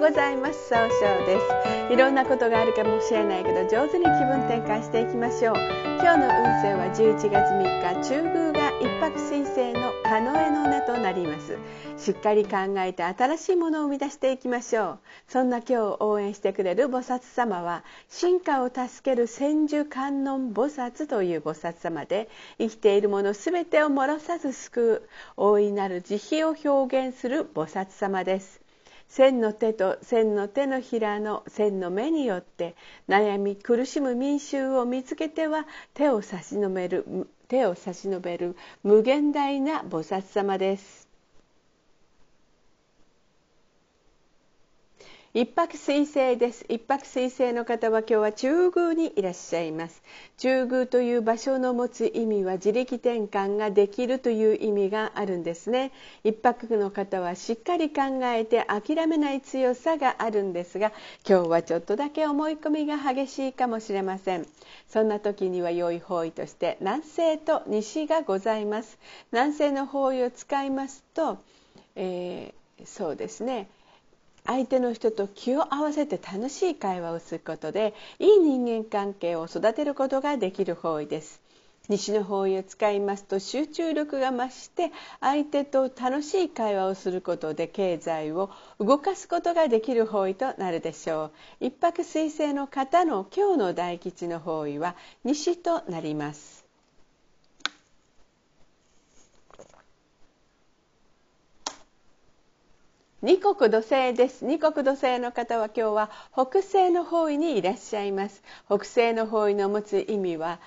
ございます。総称です。いろんなことがあるかもしれないけど上手に気分転換していきましょう。今日の運勢は11月3日中宮が一泊水星のカノエの根となります。しっかり考えて新しいものを生み出していきましょう。そんな今日を応援してくれる菩薩様は進化を助ける千手観音菩薩という菩薩様で生きているもの全てをもろさず救う大いなる慈悲を表現する菩薩様です。千の手と千の手のひらの千の目によって悩み苦しむ民衆を見つけては手を差し伸べる手を差し伸べる無限大な菩薩様です。一泊水星です。一泊水星の方は今日は中宮にいらっしゃいます。中宮という場所の持つ意味は自力転換ができるという意味があるんですね。一泊の方はしっかり考えて諦めない強さがあるんですが今日はちょっとだけ思い込みが激しいかもしれません。そんな時には良い方位として南西と西がございます。南西の方位を使いますと、えー、そうですね。相手の人と気を合わせて楽しい会話をすることでいい人間関係を育てることができる方位です。西の方位を使いますと集中力が増して相手と楽しい会話をすることで経済を動かすことができる方位となるでしょう。一泊水星の方の今日の大吉の方位は西となります。二国土星です。二国土星の方は今日は北西の方位にいらっしゃいます。北西の方位の持つ意味は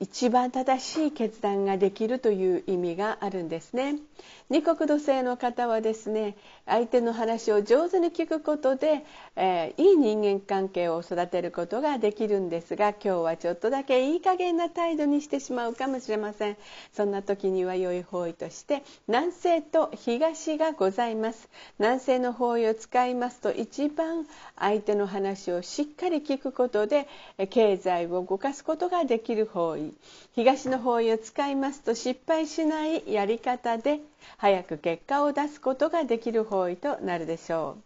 一番正しい決断ができるという意味があるんですね。二国土星の方はですね相手の話を上手に聞くことで、えー、いい人間関係を育てることができるんですが今日はちょっとだけいい加減な態度にしてしまうかもしれません。そんな時には良い方位として南西と東がございます。南西の方位を使いますと一番相手の話をしっかり聞くことで経済を動かすことができる方位。東の方位を使いますと失敗しないやり方で早く結果を出すことができる方位となるでしょう。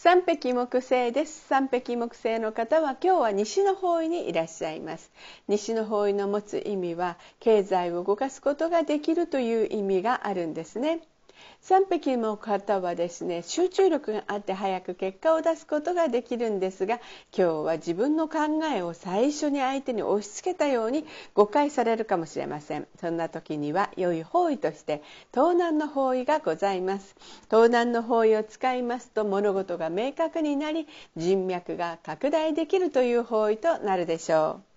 三匹木星です。三匹木星の方は今日は西の方位にいらっしゃいます。西の方位の持つ意味は経済を動かすことができるという意味があるんですね。3匹の方はですね集中力があって早く結果を出すことができるんですが今日は自分の考えを最初に相手に押し付けたように誤解されるかもしれません。そんな時には良い方位として東南の方位がございます。東南の方位を使いますと物事が明確になり人脈が拡大できるという方位となるでしょう。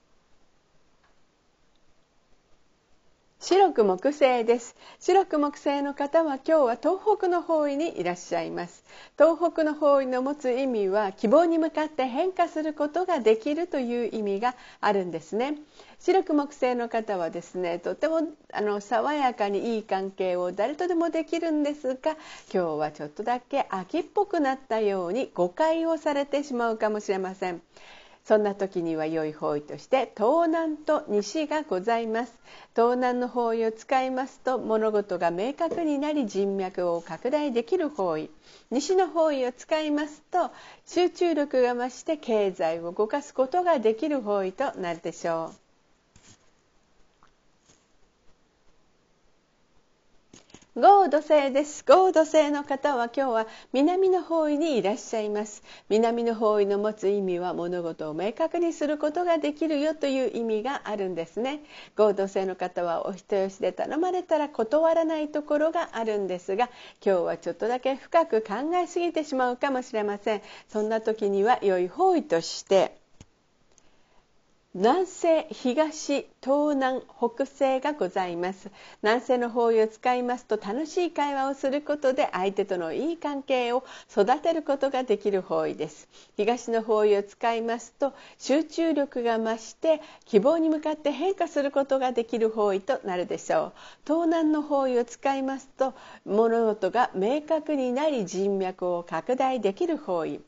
白く木星です。白く木星の方は今日は東北の方位にいらっしゃいます。東北の方位の持つ意味は希望に向かって変化することができるという意味があるんですね。白く木星の方はですねとてもあの爽やかにいい関係を誰とでもできるんですが今日はちょっとだけ秋っぽくなったように誤解をされてしまうかもしれません。そんな時には良い方位として東南と西がございます。東南の方位を使いますと物事が明確になり人脈を拡大できる方位。西の方位を使いますと集中力が増して経済を動かすことができる方位となるでしょう。ゴード星です。ゴード星の方は今日は南の方位にいらっしゃいます。南の方位の持つ意味は物事を明確にすることができるよという意味があるんですね。ゴード星の方はお人よしで頼まれたら断らないところがあるんですが今日はちょっとだけ深く考えすぎてしまうかもしれません。そんな時には良い方位として南西東東南北西がございます。南西の方位を使いますと楽しい会話をすることで相手とのいい関係を育てることができる方位です。東の方位を使いますと集中力が増して希望に向かって変化することができる方位となるでしょう。東南の方位を使いますと物事が明確になり人脈を拡大できる方位。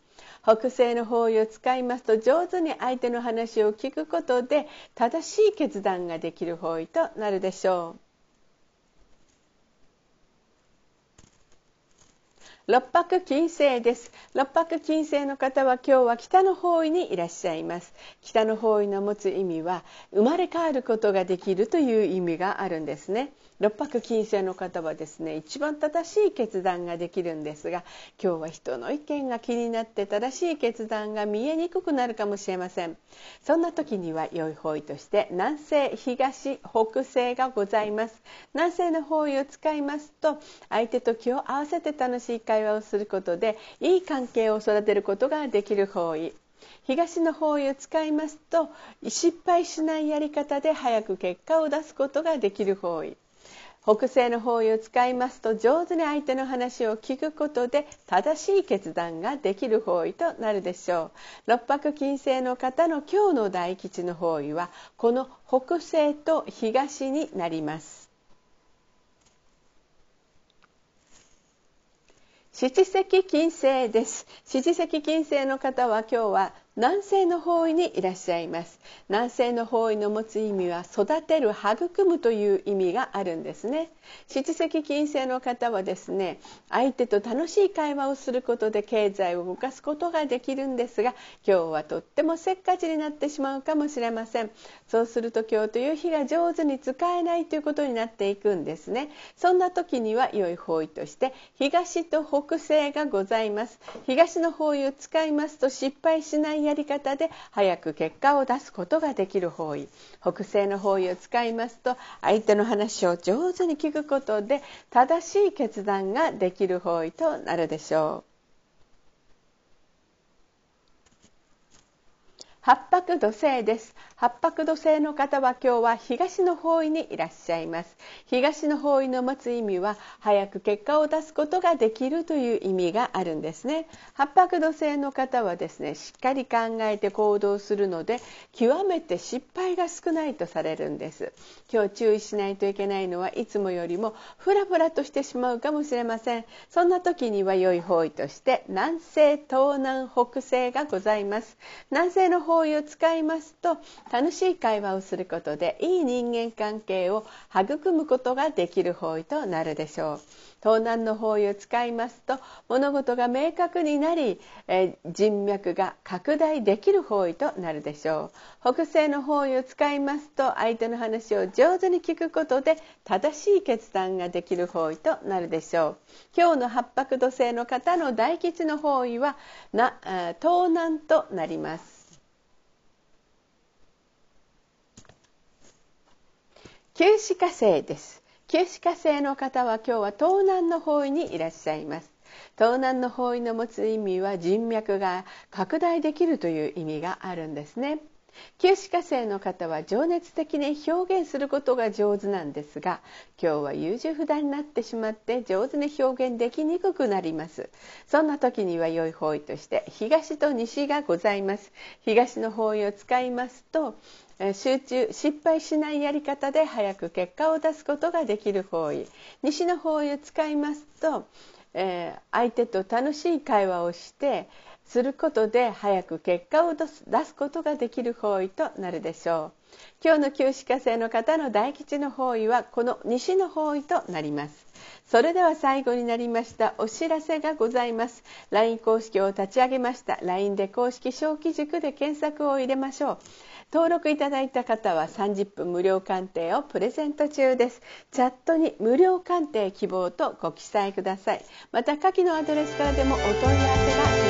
北西の方位を使いますと上手に相手の話を聞くことで正しい決断ができる方位となるでしょう。六白金星です。六白金星の方は今日は北の方位にいらっしゃいます。北の方位の持つ意味は生まれ変わることができるという意味があるんですね。六白金星の方はですね一番正しい決断ができるんですが今日は人の意見が気になって正しい決断が見えにくくなるかもしれません。そんな時には良い方位として南西東北西がございます。南西の方位を使いますと相手と気を合わせて楽しい会話をすることでいい関係を育てることができる方位。東の方位を使いますと失敗しないやり方で早く結果を出すことができる方位。北西の方位を使いますと上手に相手の話を聞くことで正しい決断ができる方位となるでしょう。六白金星の方の今日の大吉の方位はこの北西と東になります。七石金星です。七石金星の方は今日は南西の方位にいらっしゃいます。南西の方位の持つ意味は育てる育むという意味があるんですね。七石金星の方はですね相手と楽しい会話をすることで経済を動かすことができるんですが今日はとってもせっかちになってしまうかもしれません。そうすると今日という日が上手に使えないということになっていくんですね。そんな時には良い方位として東と北西がございます。東の方位を使いますと失敗しないやり方で早く結果を出すことができる方位。北西の方位を使いますと相手の話を上手に聞くことで正しい決断ができる方位となるでしょう。八白土星です。八白土星の方は今日は東の方位にいらっしゃいます。東の方位の持つ意味は早く結果を出すことができるという意味があるんですね。八白土星の方はですねしっかり考えて行動するので極めて失敗が少ないとされるんです。今日注意しないといけないのはいつもよりもフラフラとしてしまうかもしれません。そんな時には良い方位として南西東南北西がございます。南西の方位を使いますと楽しい会話をすることでいい人間関係を育むことができる方位となるでしょう。東南の方位を使いますと物事が明確になり、え人脈が拡大できる方位となるでしょう。北西の方位を使いますと相手の話を上手に聞くことで正しい決断ができる方位となるでしょう。今日の八白土星の方の大吉の方位はな東南となります。旧歯科生です。旧歯科生の方は今日は東南の方位にいらっしゃいます。東南の方位の持つ意味は人脈が拡大できるという意味があるんですね。九死火星の方は情熱的に表現することが上手なんですが今日は優柔不断になってしまって上手に表現できにくくなります。そんな時には良い方位として東と西がございます。東の方位を使いますと集中失敗しないやり方で早く結果を出すことができる方位。西の方位を使いますと、えー、相手と楽しい会話をしてすることで早く結果を出すことができる方位となるでしょう。今日の旧歯科生の方の大吉の方位はこの西の方位となります。それでは最後になりました。お知らせがございます。LINE 公式を立ち上げました。LINE で公式小規塾で検索を入れましょう。登録いただいた方は30分無料鑑定をプレゼント中です。チャットに無料鑑定希望とご記載ください。また下記のアドレスからでもお問い合わせができます